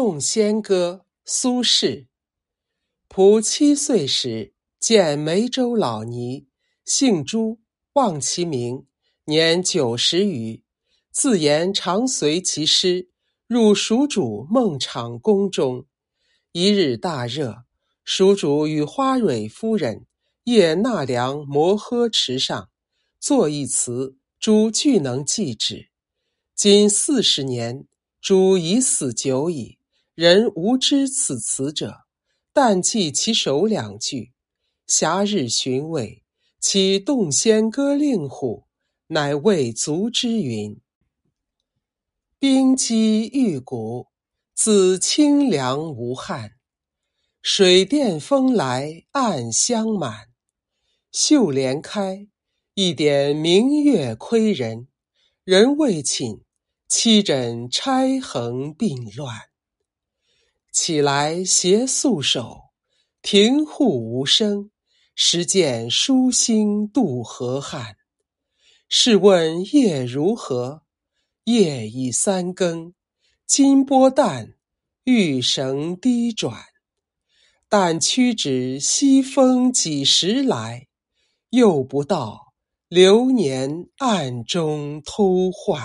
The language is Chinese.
洞仙歌，苏轼。仆七岁时，见梅州老尼，姓朱，望其名，年九十余。自言常随其师，入蜀主孟昶宫中。一日大热，蜀主与花蕊夫人夜纳凉摩诃池上，作一词，朱俱能记之。今四十年，朱已死久矣，人无知此词者。但记其首两句：“暇日寻味，其洞仙歌令乎？”乃未足之云。冰肌玉骨，自清凉无憾。水殿风来暗香满，绣帘开，一点明月窥人。人未寝。七枕钗横鬓乱，起来携素手，庭户无声，时见疏星渡河汉。试问夜如何？夜已三更，金波淡，玉绳低转。但屈指西风几时来？又不到，流年暗中偷换。